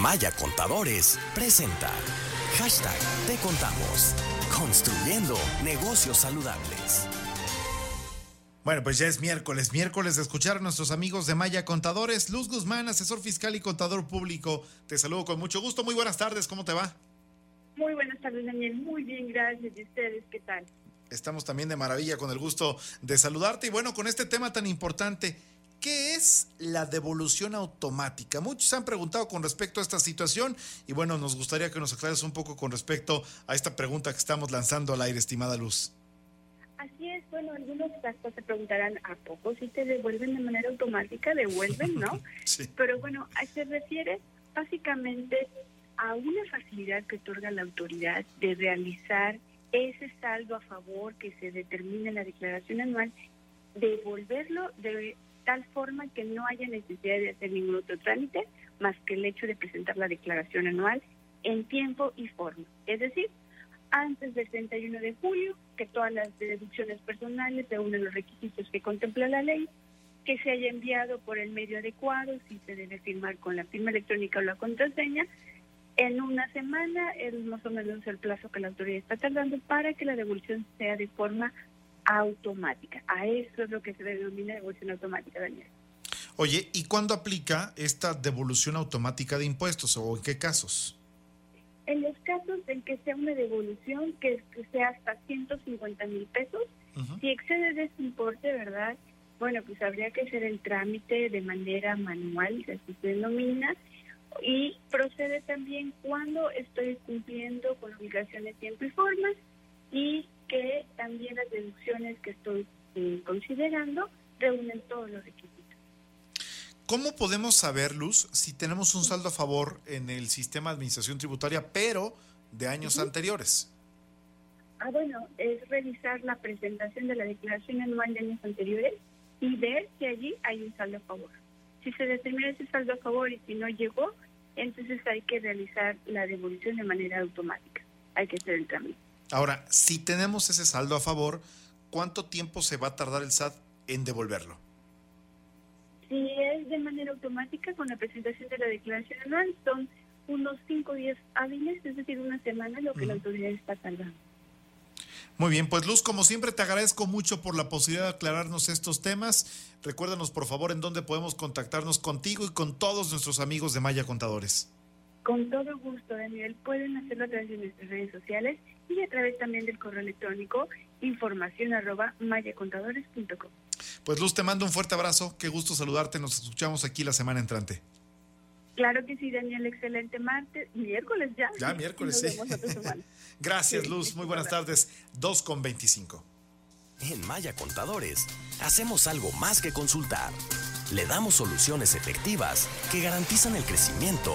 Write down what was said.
Maya Contadores presenta Hashtag Te Contamos. Construyendo negocios saludables. Bueno, pues ya es miércoles, miércoles de escuchar a nuestros amigos de Maya Contadores. Luz Guzmán, asesor fiscal y contador público. Te saludo con mucho gusto. Muy buenas tardes, ¿cómo te va? Muy buenas tardes, Daniel. Muy bien, gracias. ¿Y ustedes qué tal? Estamos también de maravilla con el gusto de saludarte. Y bueno, con este tema tan importante, ¿Qué es la devolución automática? Muchos han preguntado con respecto a esta situación y bueno, nos gustaría que nos aclares un poco con respecto a esta pregunta que estamos lanzando al aire, estimada Luz. Así es, bueno, algunos casos se preguntarán, ¿a poco si te devuelven de manera automática? Devuelven, ¿no? sí. Pero bueno, se refiere básicamente a una facilidad que otorga la autoridad de realizar ese saldo a favor que se determina en la declaración anual, devolverlo de tal forma que no haya necesidad de hacer ningún otro trámite más que el hecho de presentar la declaración anual en tiempo y forma. Es decir, antes del 31 de julio, que todas las deducciones personales reúnen los requisitos que contempla la ley, que se haya enviado por el medio adecuado, si se debe firmar con la firma electrónica o la contraseña, en una semana es más o menos el plazo que la autoridad está tardando para que la devolución sea de forma automática. A eso es lo que se denomina devolución automática, Daniel. Oye, ¿y cuándo aplica esta devolución automática de impuestos o en qué casos? En los casos en que sea una devolución que, sea hasta 150 mil pesos, si excede de ese importe, ¿verdad? Bueno, pues habría que hacer el trámite de manera manual, así se denomina, y procede también cuando estoy cumpliendo con obligaciones tiempo y forma y que también las deducciones que estoy eh, considerando reúnen todos los requisitos. ¿Cómo podemos saber, Luz, si tenemos un saldo a favor en el sistema de administración tributaria, pero de años anteriores? Ah, bueno, es revisar la presentación de la declaración anual de años anteriores y ver si allí hay un saldo a favor. Si se determina ese saldo a favor y si no llegó, entonces hay que realizar la devolución de manera automática. Hay que hacer el trámite. Ahora, si tenemos ese saldo a favor, ¿cuánto tiempo se va a tardar el SAT en devolverlo? Si es de manera automática con la presentación de la declaración anual, son unos 5 días hábiles, es decir, una semana lo que la autoridad está tardando. Muy bien, pues Luz, como siempre te agradezco mucho por la posibilidad de aclararnos estos temas. Recuérdanos por favor en dónde podemos contactarnos contigo y con todos nuestros amigos de Maya Contadores. Con todo gusto, Daniel. Pueden hacerlo a través de nuestras redes sociales y a través también del correo electrónico información arroba mayacontadores.com. Pues Luz, te mando un fuerte abrazo. Qué gusto saludarte. Nos escuchamos aquí la semana entrante. Claro que sí, Daniel. Excelente martes. Miércoles ya. Ya, miércoles, sí. Gracias, Luz. Muy buenas tardes. 2 con 25. En Maya Contadores, hacemos algo más que consultar le damos soluciones efectivas que garantizan el crecimiento